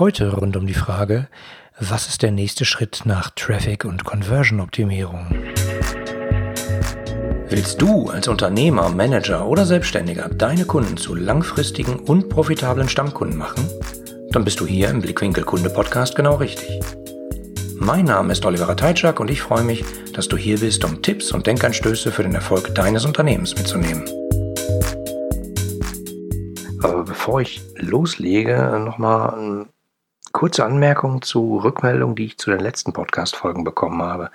Heute rund um die Frage, was ist der nächste Schritt nach Traffic- und Conversion-Optimierung? Willst du als Unternehmer, Manager oder Selbstständiger deine Kunden zu langfristigen und profitablen Stammkunden machen? Dann bist du hier im Blickwinkel Kunde Podcast genau richtig. Mein Name ist Oliver Teitschak und ich freue mich, dass du hier bist, um Tipps und Denkanstöße für den Erfolg deines Unternehmens mitzunehmen. Aber bevor ich loslege, nochmal eine kurze Anmerkung zu Rückmeldungen, die ich zu den letzten Podcast-Folgen bekommen habe.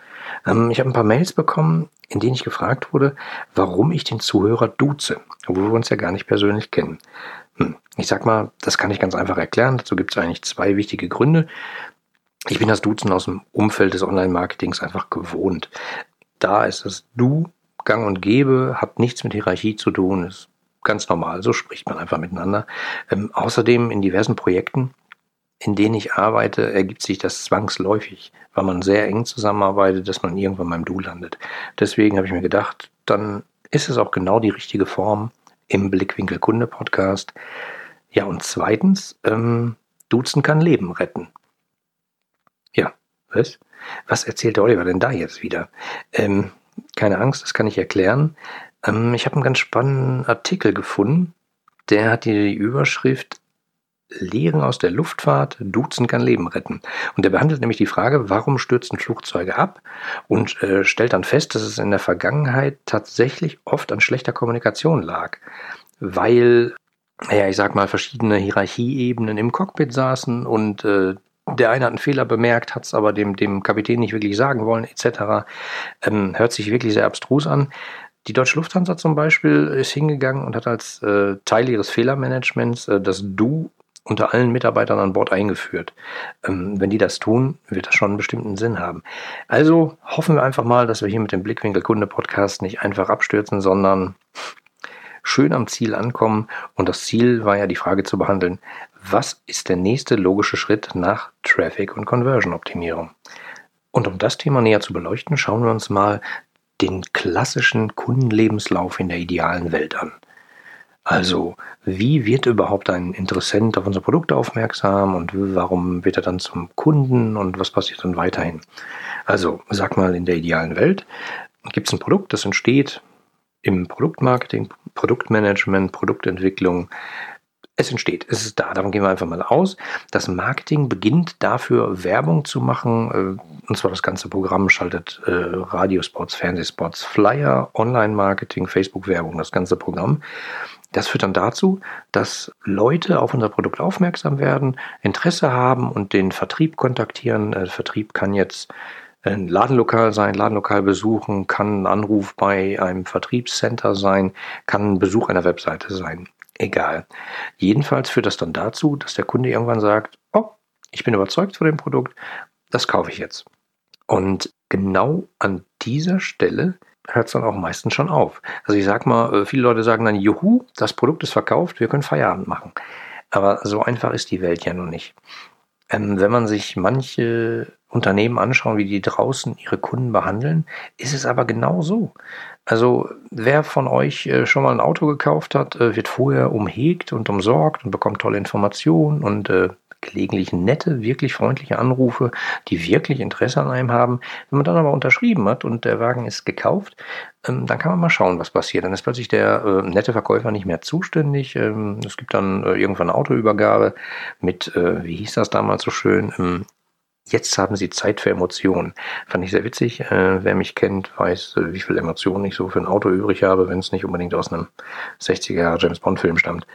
Ähm, ich habe ein paar Mails bekommen, in denen ich gefragt wurde, warum ich den Zuhörer duze, obwohl wir uns ja gar nicht persönlich kennen. Hm, ich sag mal, das kann ich ganz einfach erklären. Dazu gibt es eigentlich zwei wichtige Gründe. Ich bin das Duzen aus dem Umfeld des Online-Marketings einfach gewohnt. Da ist das Du gang und gäbe, hat nichts mit Hierarchie zu tun, ist ganz normal, so spricht man einfach miteinander. Ähm, außerdem in diversen Projekten, in denen ich arbeite, ergibt sich das zwangsläufig, weil man sehr eng zusammenarbeitet, dass man irgendwann beim Du landet. Deswegen habe ich mir gedacht, dann ist es auch genau die richtige Form im Blickwinkel Kunde Podcast. Ja, und zweitens, ähm, Duzen kann Leben retten. Ja, was? Was erzählt der Oliver denn da jetzt wieder? Ähm, keine Angst, das kann ich erklären. Ähm, ich habe einen ganz spannenden Artikel gefunden. Der hat die Überschrift Lehren aus der Luftfahrt, Duzen kann Leben retten. Und der behandelt nämlich die Frage, warum stürzen Flugzeuge ab und äh, stellt dann fest, dass es in der Vergangenheit tatsächlich oft an schlechter Kommunikation lag, weil, naja, ich sag mal, verschiedene Hierarchieebenen im Cockpit saßen und äh, der eine hat einen Fehler bemerkt, hat es aber dem, dem Kapitän nicht wirklich sagen wollen, etc. Ähm, hört sich wirklich sehr abstrus an. Die Deutsche Lufthansa zum Beispiel ist hingegangen und hat als äh, Teil ihres Fehlermanagements äh, das Du unter allen Mitarbeitern an Bord eingeführt. Ähm, wenn die das tun, wird das schon einen bestimmten Sinn haben. Also hoffen wir einfach mal, dass wir hier mit dem Blickwinkel Kunde Podcast nicht einfach abstürzen, sondern schön am Ziel ankommen. Und das Ziel war ja die Frage zu behandeln, was ist der nächste logische Schritt nach Traffic- und Conversion-Optimierung? Und um das Thema näher zu beleuchten, schauen wir uns mal den klassischen Kundenlebenslauf in der idealen Welt an. Also, wie wird überhaupt ein Interessent auf unser Produkt aufmerksam und warum wird er dann zum Kunden und was passiert dann weiterhin? Also, sag mal, in der idealen Welt gibt es ein Produkt, das entsteht im Produktmarketing, Produktmanagement, Produktentwicklung, es entsteht, es ist da. Davon gehen wir einfach mal aus. Das Marketing beginnt dafür, Werbung zu machen. Äh, und zwar das ganze Programm schaltet äh, Radiospots, Fernsehspots, Flyer, Online-Marketing, Facebook-Werbung, das ganze Programm. Das führt dann dazu, dass Leute auf unser Produkt aufmerksam werden, Interesse haben und den Vertrieb kontaktieren. Äh, Vertrieb kann jetzt ein Ladenlokal sein, Ladenlokal besuchen, kann ein Anruf bei einem Vertriebscenter sein, kann ein Besuch einer Webseite sein egal. Jedenfalls führt das dann dazu, dass der Kunde irgendwann sagt, oh, ich bin überzeugt von dem Produkt, das kaufe ich jetzt. Und genau an dieser Stelle hört es dann auch meistens schon auf. Also ich sag mal, äh, viele Leute sagen dann, juhu, das Produkt ist verkauft, wir können Feierabend machen. Aber so einfach ist die Welt ja noch nicht. Ähm, wenn man sich manche Unternehmen anschauen, wie die draußen ihre Kunden behandeln, ist es aber genau so. Also wer von euch äh, schon mal ein Auto gekauft hat, äh, wird vorher umhegt und umsorgt und bekommt tolle Informationen und äh, gelegentlich nette, wirklich freundliche Anrufe, die wirklich Interesse an einem haben. Wenn man dann aber unterschrieben hat und der Wagen ist gekauft, ähm, dann kann man mal schauen, was passiert. Dann ist plötzlich der äh, nette Verkäufer nicht mehr zuständig. Ähm, es gibt dann äh, irgendwann eine Autoübergabe mit, äh, wie hieß das damals so schön, ähm, Jetzt haben sie Zeit für Emotionen. Fand ich sehr witzig. Äh, wer mich kennt, weiß, äh, wie viel Emotionen ich so für ein Auto übrig habe, wenn es nicht unbedingt aus einem 60er James Bond Film stammt.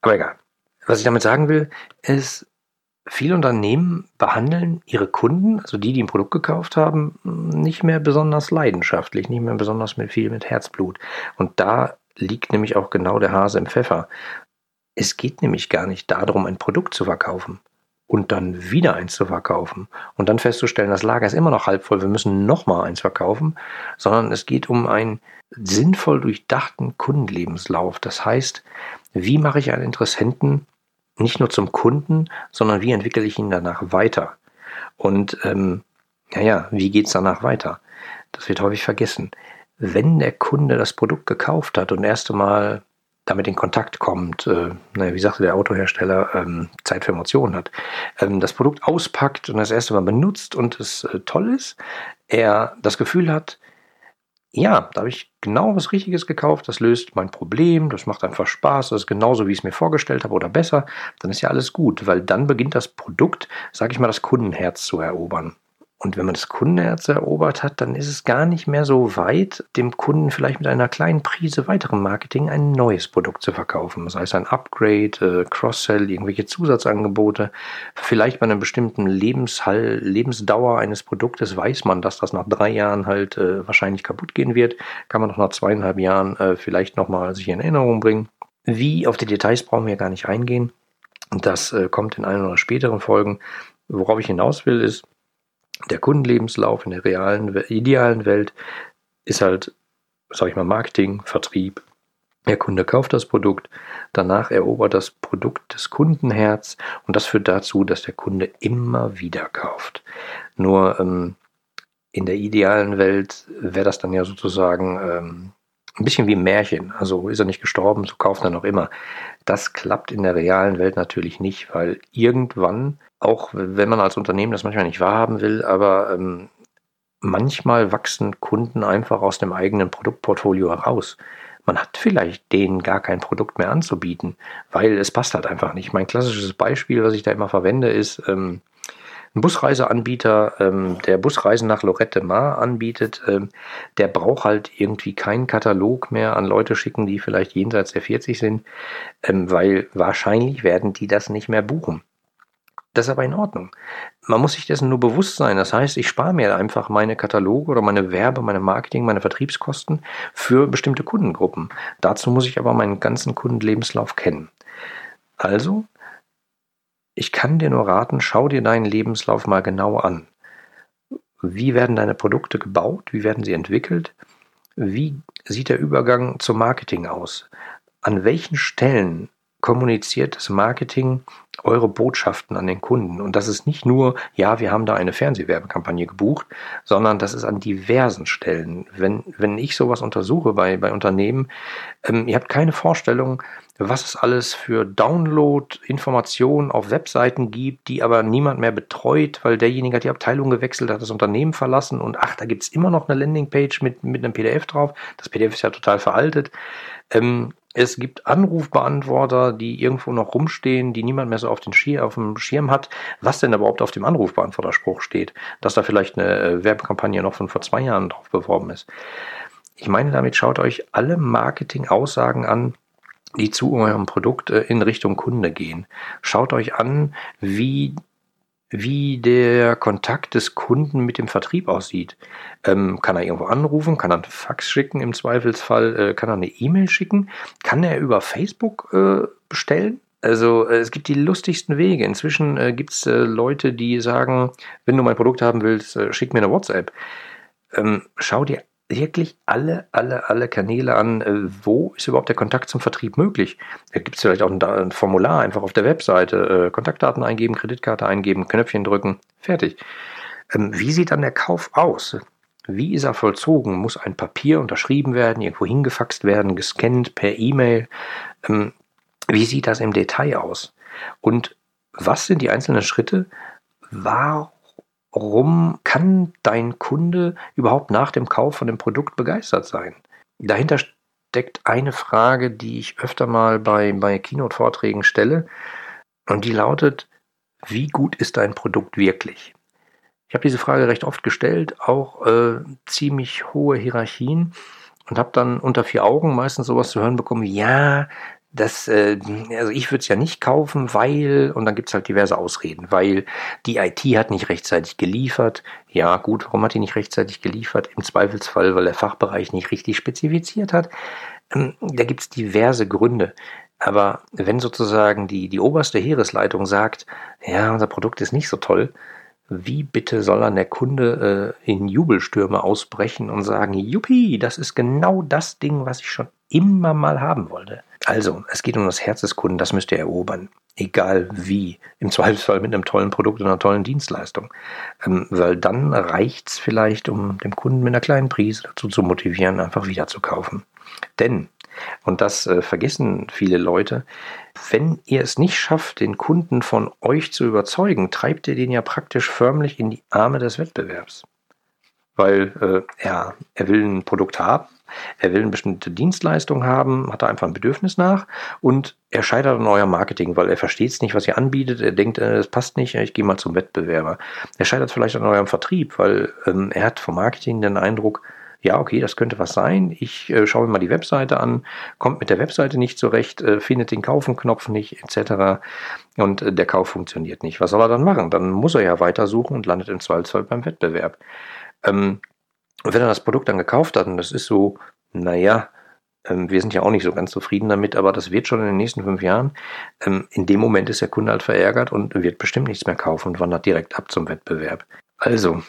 Aber egal. Was ich damit sagen will, ist, viele Unternehmen behandeln ihre Kunden, also die, die ein Produkt gekauft haben, nicht mehr besonders leidenschaftlich, nicht mehr besonders mit viel mit Herzblut. Und da liegt nämlich auch genau der Hase im Pfeffer. Es geht nämlich gar nicht darum, ein Produkt zu verkaufen und dann wieder eins zu verkaufen und dann festzustellen, das Lager ist immer noch halb voll, wir müssen noch mal eins verkaufen, sondern es geht um einen sinnvoll durchdachten Kundenlebenslauf. Das heißt, wie mache ich einen Interessenten nicht nur zum Kunden, sondern wie entwickle ich ihn danach weiter? Und ähm, naja, wie geht's danach weiter? Das wird häufig vergessen. Wenn der Kunde das Produkt gekauft hat und erst einmal damit in Kontakt kommt, äh, naja, wie sagte der Autohersteller, ähm, Zeit für Emotionen hat, ähm, das Produkt auspackt und das erste Mal benutzt und es äh, toll ist, er das Gefühl hat, ja, da habe ich genau was Richtiges gekauft, das löst mein Problem, das macht einfach Spaß, das ist genauso, wie ich es mir vorgestellt habe oder besser, dann ist ja alles gut, weil dann beginnt das Produkt, sage ich mal, das Kundenherz zu erobern. Und wenn man das Kundenherz erobert hat, dann ist es gar nicht mehr so weit, dem Kunden vielleicht mit einer kleinen Prise weiterem Marketing ein neues Produkt zu verkaufen. Sei es ein Upgrade, äh, Cross-Sell, irgendwelche Zusatzangebote. Vielleicht bei einer bestimmten Lebenshall, Lebensdauer eines Produktes weiß man, dass das nach drei Jahren halt äh, wahrscheinlich kaputt gehen wird. Kann man noch nach zweieinhalb Jahren äh, vielleicht nochmal sich in Erinnerung bringen. Wie auf die Details brauchen wir gar nicht eingehen. Das kommt in einer oder späteren Folgen. Worauf ich hinaus will, ist, der Kundenlebenslauf in der realen, idealen Welt ist halt, sag ich mal, Marketing, Vertrieb. Der Kunde kauft das Produkt, danach erobert das Produkt das Kundenherz und das führt dazu, dass der Kunde immer wieder kauft. Nur ähm, in der idealen Welt wäre das dann ja sozusagen ähm, ein bisschen wie ein Märchen. Also ist er nicht gestorben, so kauft er noch immer. Das klappt in der realen Welt natürlich nicht, weil irgendwann auch wenn man als Unternehmen das manchmal nicht wahrhaben will, aber ähm, manchmal wachsen Kunden einfach aus dem eigenen Produktportfolio heraus. Man hat vielleicht denen gar kein Produkt mehr anzubieten, weil es passt halt einfach nicht. Mein klassisches Beispiel, was ich da immer verwende, ist ähm, ein Busreiseanbieter, ähm, der Busreisen nach Lorette Mar anbietet, ähm, der braucht halt irgendwie keinen Katalog mehr an Leute schicken, die vielleicht jenseits der 40 sind, ähm, weil wahrscheinlich werden die das nicht mehr buchen. Das ist aber in Ordnung. Man muss sich dessen nur bewusst sein. Das heißt, ich spare mir einfach meine Kataloge oder meine Werbe, meine Marketing, meine Vertriebskosten für bestimmte Kundengruppen. Dazu muss ich aber meinen ganzen Kundenlebenslauf kennen. Also, ich kann dir nur raten, schau dir deinen Lebenslauf mal genau an. Wie werden deine Produkte gebaut? Wie werden sie entwickelt? Wie sieht der Übergang zum Marketing aus? An welchen Stellen kommuniziert das Marketing eure Botschaften an den Kunden. Und das ist nicht nur, ja, wir haben da eine Fernsehwerbekampagne gebucht, sondern das ist an diversen Stellen. Wenn, wenn ich sowas untersuche bei, bei Unternehmen, ähm, ihr habt keine Vorstellung, was es alles für Download-Informationen auf Webseiten gibt, die aber niemand mehr betreut, weil derjenige hat die Abteilung gewechselt, hat das Unternehmen verlassen und ach, da gibt's immer noch eine Landingpage mit, mit einem PDF drauf. Das PDF ist ja total veraltet. Ähm, es gibt Anrufbeantworter, die irgendwo noch rumstehen, die niemand mehr so auf, den Schir auf dem Schirm hat. Was denn überhaupt auf dem Anrufbeantworterspruch steht? Dass da vielleicht eine äh, Werbekampagne noch von vor zwei Jahren drauf beworben ist. Ich meine, damit schaut euch alle Marketing-Aussagen an, die zu eurem Produkt äh, in Richtung Kunde gehen. Schaut euch an, wie wie der Kontakt des Kunden mit dem Vertrieb aussieht. Ähm, kann er irgendwo anrufen? Kann er einen Fax schicken im Zweifelsfall? Äh, kann er eine E-Mail schicken? Kann er über Facebook äh, bestellen? Also äh, es gibt die lustigsten Wege. Inzwischen äh, gibt es äh, Leute, die sagen, wenn du mein Produkt haben willst, äh, schick mir eine WhatsApp. Ähm, schau dir wirklich alle, alle, alle Kanäle an, äh, wo ist überhaupt der Kontakt zum Vertrieb möglich. Da gibt es vielleicht auch ein, Formular einfach auf der Webseite, äh, Kontaktdaten eingeben, Kreditkarte eingeben, Knöpfchen drücken, fertig. Ähm, wie sieht dann der Kauf aus? Wie ist er vollzogen? Muss ein Papier unterschrieben werden, irgendwo hingefaxt werden, gescannt per E-Mail? Ähm, wie sieht das im Detail aus? Und was sind die einzelnen Schritte? Warum warum kann dein Kunde überhaupt nach dem Kauf von dem Produkt begeistert sein? Dahinter steckt eine Frage, die ich öfter mal bei, bei Keynote-Vorträgen stelle. Und die lautet, wie gut ist dein Produkt wirklich? Ich habe diese Frage recht oft gestellt, auch äh, ziemlich hohe Hierarchien und habe dann unter vier Augen meistens sowas zu hören bekommen, ja, das, äh, also ich würde es ja nicht kaufen, weil, und dann gibt's halt diverse Ausreden, weil die IT hat nicht rechtzeitig geliefert. Ja, gut, warum hat die nicht rechtzeitig geliefert? Im Zweifelsfall, weil der Fachbereich nicht richtig spezifiziert hat. Ähm, da gibt's diverse Gründe. Aber wenn sozusagen die, die oberste Heeresleitung sagt, ja, unser Produkt ist nicht so toll, wie bitte soll dann der Kunde äh, in Jubelstürme ausbrechen und sagen, Juppie, das ist genau das Ding, was ich schon immer mal haben wollte. Also, es geht um das Herz des Kunden, das müsst ihr erobern. Egal wie. Im Zweifelsfall mit einem tollen Produkt oder einer tollen Dienstleistung. Ähm, weil dann reicht es vielleicht, um den Kunden mit einer kleinen Prise dazu zu motivieren, einfach wieder zu kaufen. Denn Und das äh, vergessen viele Leute. Wenn ihr es nicht schafft, den Kunden von euch zu überzeugen, treibt ihr den ja praktisch förmlich in die Arme des Wettbewerbs. Weil äh, er, er will ein Produkt haben, er will eine bestimmte Dienstleistung haben, hat da einfach ein Bedürfnis nach und er scheitert an eurem Marketing, weil er versteht es nicht, was ihr anbietet. Er denkt, äh, passt nicht, ich gehe mal zum Wettbewerber. Er scheitert vielleicht an eurem Vertrieb, weil ähm, er hat vom Marketing den Eindruck, ja, okay, das könnte was sein. Ich äh, schaue mir mal die Webseite an, kommt mit der Webseite nicht zurecht, äh, findet den Kaufen-Knopf nicht, etc. Und äh, der Kauf funktioniert nicht. Was soll er dann machen? Dann muss er ja weitersuchen und landet im Zweifelsfall beim Wettbewerb. Ähm, wenn er das Produkt dann gekauft hat, und das ist so, naja, ähm, wir sind ja auch nicht so ganz zufrieden damit, aber das wird schon in den nächsten fünf Jahren. Ähm, in dem Moment ist der Kunde halt verärgert und wird bestimmt nichts mehr kaufen und wandert direkt ab zum Wettbewerb. Also,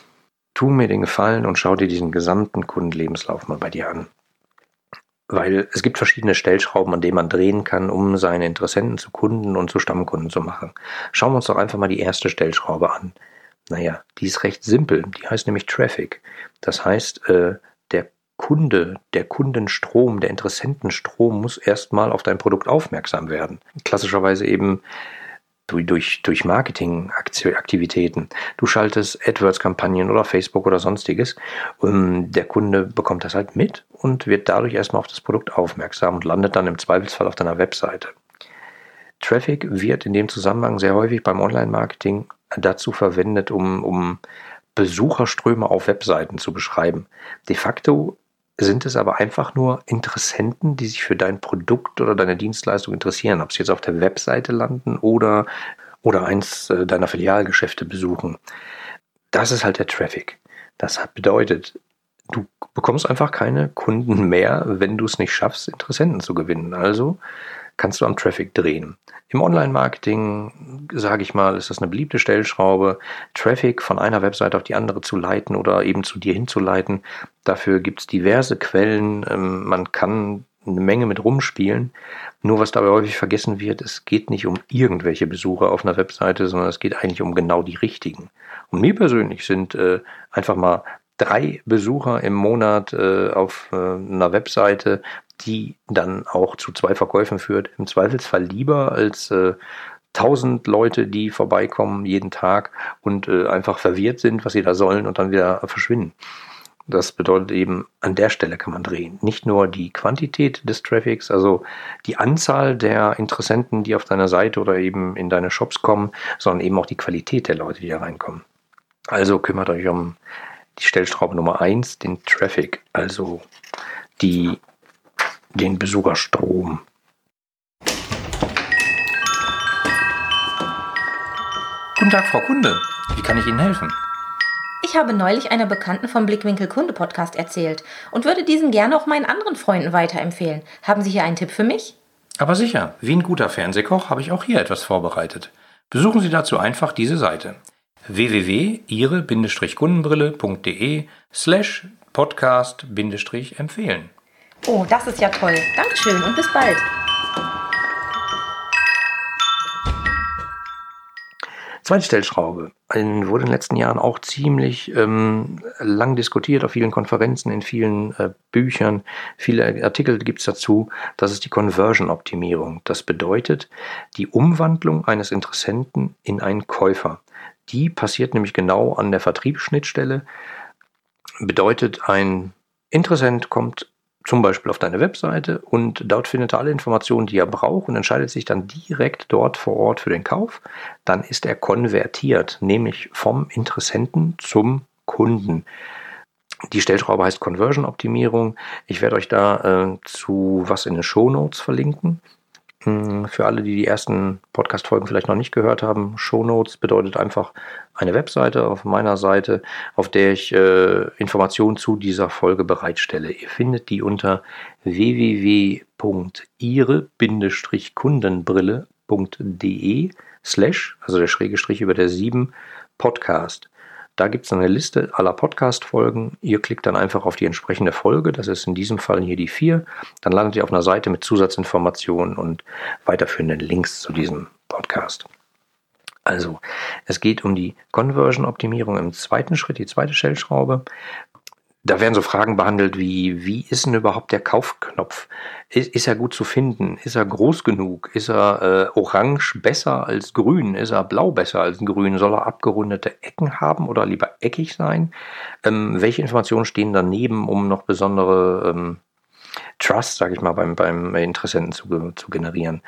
tu mir den Gefallen und schau dir diesen gesamten Kundenlebenslauf mal bei dir an. Weil es gibt verschiedene Stellschrauben, an denen man drehen kann, um seine Interessenten zu Kunden und zu Stammkunden zu machen. Schauen wir uns doch einfach mal die erste Stellschraube an. Naja, die ist recht simpel. Die heißt nämlich Traffic. Das heißt, äh, der Kunde, der Kundenstrom, der Interessentenstrom muss erstmal auf dein Produkt aufmerksam werden. Klassischerweise eben durch, durch Marketingaktivitäten. Du schaltest AdWords-Kampagnen oder Facebook oder sonstiges. Und der Kunde bekommt das halt mit und wird dadurch erstmal auf das Produkt aufmerksam und landet dann im Zweifelsfall auf deiner Webseite. Traffic wird in dem Zusammenhang sehr häufig beim Online-Marketing dazu verwendet, um, um Besucherströme auf Webseiten zu beschreiben. De facto sind es aber einfach nur Interessenten, die sich für dein Produkt oder deine Dienstleistung interessieren, ob sie jetzt auf der Webseite landen oder, oder eins äh, deiner Filialgeschäfte besuchen. Das ist halt der Traffic. Das bedeutet, du bekommst einfach keine Kunden mehr, wenn du es nicht schaffst, Interessenten zu gewinnen. Also kannst du am Traffic drehen. Im Online-Marketing, sage ich mal, ist das eine beliebte Stellschraube, Traffic von einer Webseite auf die andere zu leiten oder eben zu dir hinzuleiten. Dafür gibt es diverse Quellen. Ähm, man kann eine Menge mit rumspielen. Nur was dabei häufig vergessen wird, es geht nicht um irgendwelche Besucher auf einer Webseite, sondern es geht eigentlich um genau die richtigen. Und mir persönlich sind äh, einfach mal drei Besucher im Monat äh, auf äh, einer Webseite die dann auch zu zwei Verkäufen führt. Im Zweifelsfall lieber als äh, tausend Leute, die vorbeikommen jeden Tag und äh, einfach verwirrt sind, was sie da sollen und dann wieder verschwinden. Das bedeutet eben, an der Stelle kann man drehen. Nicht nur die Quantität des Traffics, also die Anzahl der Interessenten, die auf deiner Seite oder eben in deine Shops kommen, sondern eben auch die Qualität der Leute, die da reinkommen. Also kümmert euch um die Stellschraube Nummer eins, den Traffic, also die den Besucherstrom. Guten Tag, Frau Kunde. Wie kann ich Ihnen helfen? Ich habe neulich einer Bekannten vom Blickwinkel Kunde Podcast erzählt und würde diesen gerne auch meinen anderen Freunden weiterempfehlen. Haben Sie hier einen Tipp für mich? Aber sicher, wie ein guter Fernsehkoch habe ich auch hier etwas vorbereitet. Besuchen Sie dazu einfach diese Seite www.ihre-kundenbrille.de slash podcast-empfehlen. Oh, das ist ja toll. Dankeschön und bis bald. Zweite Stellschraube. Wurde in den letzten Jahren auch ziemlich ähm, lang diskutiert auf vielen Konferenzen, in vielen äh, Büchern. Viele Artikel gibt es dazu. Das ist die Conversion-Optimierung. Das bedeutet die Umwandlung eines Interessenten in einen Käufer. Die passiert nämlich genau an der Vertriebsschnittstelle. Bedeutet, ein Interessent kommt zum Beispiel auf deine Webseite und dort findet er alle Informationen, die er braucht und entscheidet sich dann direkt dort vor Ort für den Kauf. Dann ist er konvertiert, nämlich vom Interessenten zum Kunden. Die Stellschraube heißt Conversion Optimierung. Ich werde euch da äh, zu was in den Show Notes verlinken. Hm, für alle, die die ersten Podcast-Folgen vielleicht noch nicht gehört haben, Show Notes bedeutet einfach eine Webseite auf meiner Seite, auf der ich äh, Informationen zu dieser Folge bereitstelle. Ihr findet die unter www.ihre-kundenbrille.de slash, also der schräge Strich über der 7, Podcast. Da gibt es eine Liste aller Podcast-Folgen. Ihr klickt dann einfach auf die entsprechende Folge. Das ist in diesem Fall hier die 4. Dann landet ihr auf einer Seite mit Zusatzinformationen und weiterführenden Links zu diesem Podcast. Also, es geht um die Conversion-Optimierung im zweiten Schritt, die zweite Stellschraube. Da werden so Fragen behandelt wie, wie ist denn überhaupt der Kaufknopf? Ist, ist er gut zu finden? Ist er groß genug? Ist er äh, orange besser als grün? Ist er blau besser als grün? Soll er abgerundete Ecken haben oder lieber eckig sein? Ähm, welche Informationen stehen daneben, um noch besondere ähm, Trust, sage ich mal, beim, beim Interessenten zu, zu generieren?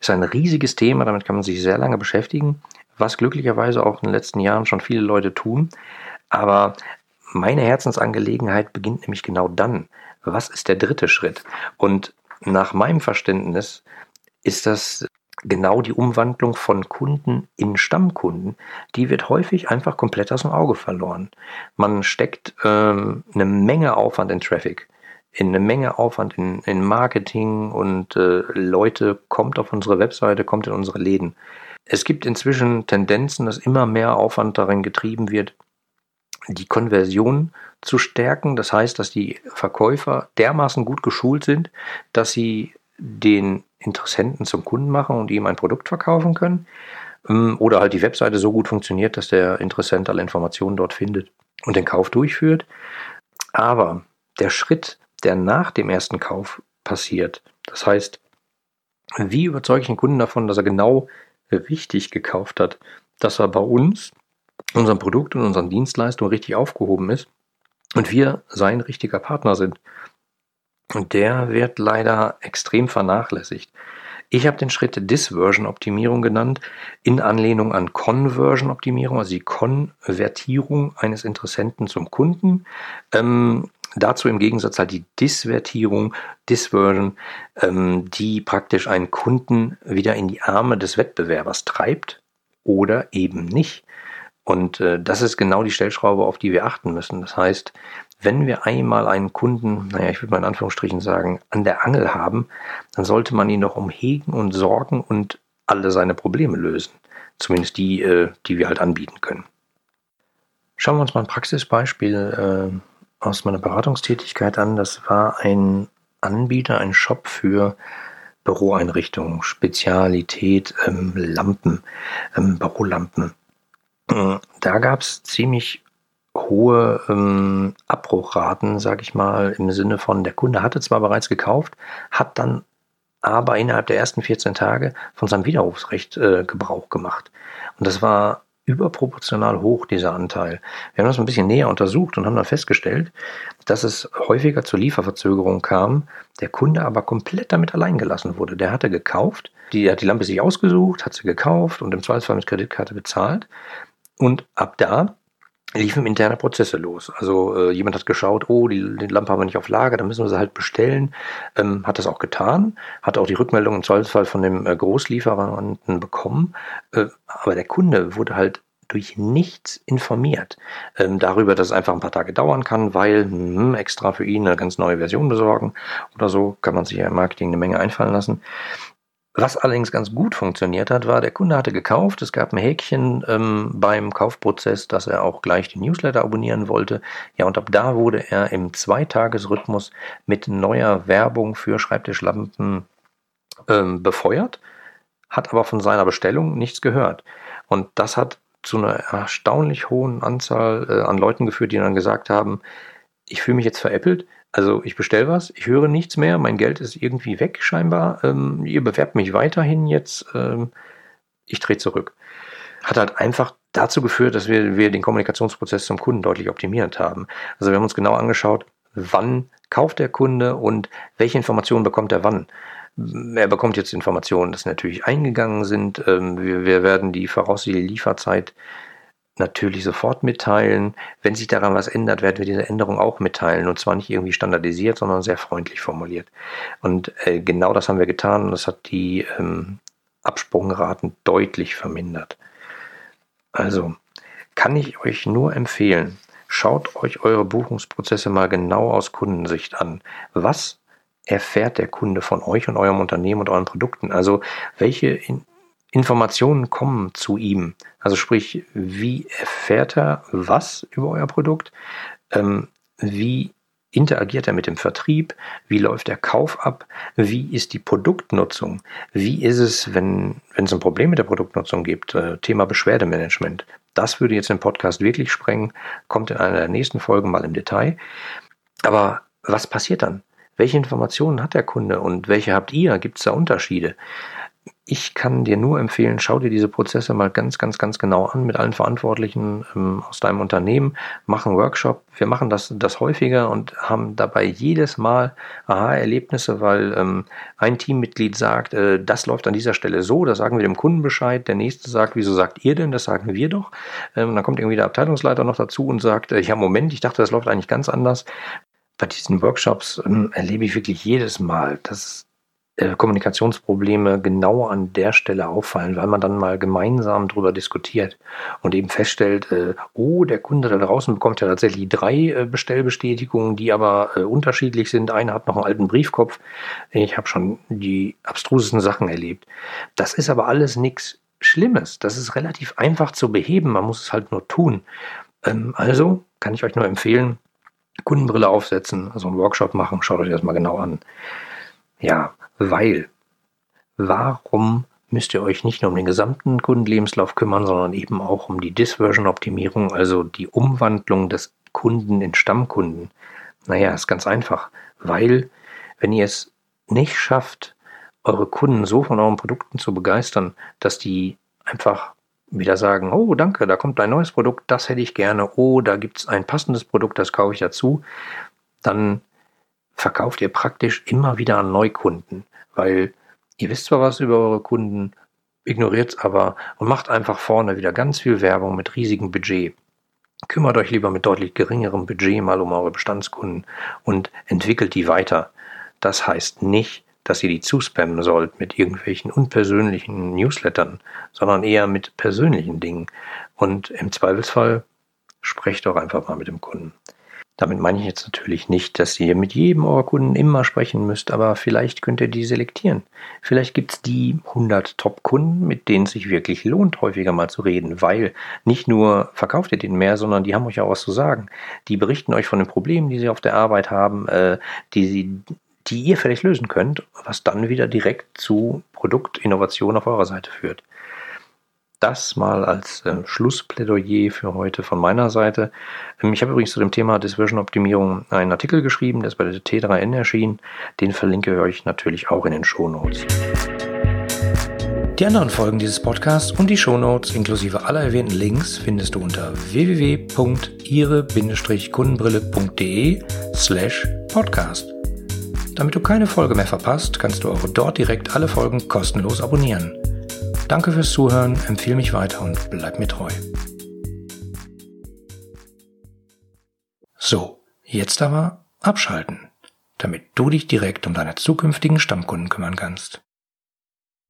Ist ein riesiges Thema, damit kann man sich sehr lange beschäftigen, was glücklicherweise auch in den letzten Jahren schon viele Leute tun. Aber meine Herzensangelegenheit beginnt nämlich genau dann. Was ist der dritte Schritt? Und nach meinem Verständnis ist das genau die Umwandlung von Kunden in Stammkunden. Die wird häufig einfach komplett aus dem Auge verloren. Man steckt ähm, eine Menge Aufwand in Traffic, in eine Menge Aufwand in, in Marketing und äh, Leute kommt auf unsere Webseite, kommt in unsere Läden. Es gibt inzwischen Tendenzen, dass immer mehr Aufwand darin getrieben wird, die Konversion zu stärken. Das heißt, dass die Verkäufer dermaßen gut geschult sind, dass sie den Interessenten zum Kunden machen und ihm ein Produkt verkaufen können. Ähm, oder halt die Webseite so gut funktioniert, dass der Interessent alle Informationen dort findet und den Kauf durchführt. Aber der Schritt, der nach dem ersten Kauf passiert, das heißt, wie überzeuge ich den Kunden davon, dass er genau richtig gekauft hat, dass er bei uns unserem Produkt und unseren Dienstleistungen richtig aufgehoben ist und wir sein richtiger Partner sind. Und der wird leider extrem vernachlässigt. Ich habe den Schritt Disversion-Optimierung genannt, in Anlehnung an Conversion-Optimierung, also die Konvertierung eines Interessenten zum Kunden. Ähm, dazu im Gegensatz halt die Disvertierung, Disversion, ähm, die praktisch einen Kunden wieder in die Arme des Wettbewerbers treibt oder eben nicht. Und äh, das ist genau die Stellschraube, auf die wir achten müssen. Das heißt, wenn wir einmal einen Kunden, naja, ich würde mal in Anführungsstrichen sagen, an der Angel haben, dann sollte man ihn doch umhegen und sorgen und alle seine Probleme lösen. Zumindest die, äh, die wir halt anbieten können. Schauen wir uns mal ein Praxisbeispiel äh, aus meiner Beratungstätigkeit an. Das war ein Anbieter, ein Shop für Büroeinrichtungen, Spezialität, ähm, Lampen, ähm, Bürolampen. Da gab es ziemlich hohe ähm, Abbruchraten, sage ich mal, im Sinne von, der Kunde hatte zwar bereits gekauft, hat dann aber innerhalb der ersten 14 Tage von seinem Widerrufsrecht äh, Gebrauch gemacht. Und das war überproportional hoch, dieser Anteil. Wir haben das ein bisschen näher untersucht und haben dann festgestellt, dass es häufiger zur Lieferverzögerung kam, der Kunde aber komplett damit allein gelassen wurde. Der hatte gekauft, die hat die Lampe sich ausgesucht, hat sie gekauft und im Zweifelsfall mit Kreditkarte bezahlt. Und ab da liefen interne Prozesse los. Also äh, jemand hat geschaut, oh, die, die, Lampe haben wir nicht auf Lager, dann müssen wir sie halt bestellen. Ähm, hat das auch getan, hat auch die Rückmeldung im Zweifelsfall von dem äh, Großlieferanten bekommen. Äh, aber der Kunde wurde halt durch nichts informiert ähm, darüber, dass es einfach ein paar Tage dauern kann, weil hm, extra für ihn eine ganz neue Version besorgen oder so, kann man sich ja im Marketing eine Menge einfallen lassen. Was allerdings ganz gut funktioniert hat, war, der Kunde hatte gekauft, es gab ein Häkchen ähm, beim Kaufprozess, dass er auch gleich die Newsletter abonnieren wollte. Ja, und ab da wurde er im Zweitagesrhythmus mit neuer Werbung für Schreibtischlampen ähm, befeuert, hat aber von seiner Bestellung nichts gehört. Und das hat zu einer erstaunlich hohen Anzahl äh, an Leuten geführt, die dann gesagt haben, ich fühle mich jetzt veräppelt, also ich bestelle was, ich höre nichts mehr, mein Geld ist irgendwie weg scheinbar. Ähm, ihr bewerbt mich weiterhin jetzt, ähm, ich drehe zurück. Hat halt einfach dazu geführt, dass wir, wir den Kommunikationsprozess zum Kunden deutlich optimiert haben. Also wir haben uns genau angeschaut, wann kauft der Kunde und welche Informationen bekommt er wann. Er bekommt jetzt Informationen, dass natürlich eingegangen sind. Ähm, wir, wir werden die voraussichtliche Lieferzeit natürlich sofort mitteilen. Wenn sich daran was ändert, werden wir diese Änderung auch mitteilen. Und zwar nicht irgendwie standardisiert, sondern sehr freundlich formuliert. Und äh, genau das haben wir getan und das hat die ähm, Absprungraten deutlich vermindert. Also kann ich euch nur empfehlen, schaut euch eure Buchungsprozesse mal genau aus Kundensicht an. Was erfährt der Kunde von euch und eurem Unternehmen und euren Produkten? Also welche Informationen kommen zu ihm. Also sprich, wie erfährt er was über euer Produkt? Ähm, wie interagiert er mit dem Vertrieb? Wie läuft der Kauf ab? Wie ist die Produktnutzung? Wie ist es, wenn, wenn es ein Problem mit der Produktnutzung gibt? Äh, Thema Beschwerdemanagement. Das würde jetzt den Podcast wirklich sprengen, kommt in einer der nächsten Folgen mal im Detail. Aber was passiert dann? Welche Informationen hat der Kunde und welche habt ihr? Gibt es da Unterschiede? Ich kann dir nur empfehlen, schau dir diese Prozesse mal ganz, ganz, ganz genau an mit allen Verantwortlichen ähm, aus deinem Unternehmen. Mach einen Workshop. Wir machen das, das häufiger und haben dabei jedes Mal Aha-Erlebnisse, weil ähm, ein Teammitglied sagt, äh, das läuft an dieser Stelle so, da sagen wir dem Kunden Bescheid. Der nächste sagt, wieso sagt ihr denn? Das sagen wir doch. Ähm, dann kommt irgendwie der Abteilungsleiter noch dazu und sagt, äh, ja, Moment, ich dachte, das läuft eigentlich ganz anders. Bei diesen Workshops ähm, erlebe ich wirklich jedes Mal, dass Kommunikationsprobleme genau an der Stelle auffallen, weil man dann mal gemeinsam darüber diskutiert und eben feststellt, äh, oh, der Kunde da draußen bekommt ja tatsächlich drei äh, Bestellbestätigungen, die aber äh, unterschiedlich sind. Einer hat noch einen alten Briefkopf. Ich habe schon die abstrusesten Sachen erlebt. Das ist aber alles nichts Schlimmes. Das ist relativ einfach zu beheben. Man muss es halt nur tun. Ähm, also kann ich euch nur empfehlen, Kundenbrille aufsetzen, also einen Workshop machen. Schaut euch das mal genau an. Ja, weil, warum müsst ihr euch nicht nur um den gesamten Kundenlebenslauf kümmern, sondern eben auch um die Disversion-Optimierung, also die Umwandlung des Kunden in Stammkunden? Naja, ist ganz einfach, weil wenn ihr es nicht schafft, eure Kunden so von euren Produkten zu begeistern, dass die einfach wieder sagen, oh danke, da kommt ein neues Produkt, das hätte ich gerne, oh, da gibt es ein passendes Produkt, das kaufe ich dazu, dann verkauft ihr praktisch immer wieder an Neukunden, weil ihr wisst zwar was über eure Kunden, ignoriert es aber und macht einfach vorne wieder ganz viel Werbung mit riesigem Budget. Kümmert euch lieber mit deutlich geringerem Budget mal um eure Bestandskunden und entwickelt die weiter. Das heißt nicht, dass ihr die zuspammen sollt mit irgendwelchen unpersönlichen Newslettern, sondern eher mit persönlichen Dingen. Und im Zweifelsfall sprecht doch einfach mal mit dem Kunden. Damit meine ich jetzt natürlich nicht, dass ihr mit jedem eurer Kunden immer sprechen müsst, aber vielleicht könnt ihr die selektieren. Vielleicht gibt es die 100 Top-Kunden, mit denen es sich wirklich lohnt, häufiger mal zu reden, weil nicht nur verkauft ihr denen mehr, sondern die haben euch auch was zu sagen. Die berichten euch von den Problemen, die sie auf der Arbeit haben, äh, die sie die ihr vielleicht lösen könnt, was dann wieder direkt zu Produktinnovation auf eurer Seite führt. Das mal als äh, Schlussplädoyer für heute von meiner Seite. Ähm, ich habe übrigens zu dem Thema Disversion-Optimierung einen Artikel geschrieben, der ist bei der T3N erschienen. Den verlinke ich euch natürlich auch in den Shownotes. Die anderen Folgen dieses Podcasts und die Shownotes inklusive aller erwähnten Links findest du unter www.ihre-kundenbrille.de slash podcast. Damit du keine Folge mehr verpasst, kannst du auch dort direkt alle Folgen kostenlos abonnieren. Danke fürs Zuhören, empfehle mich weiter und bleib mir treu. So, jetzt aber abschalten, damit du dich direkt um deine zukünftigen Stammkunden kümmern kannst.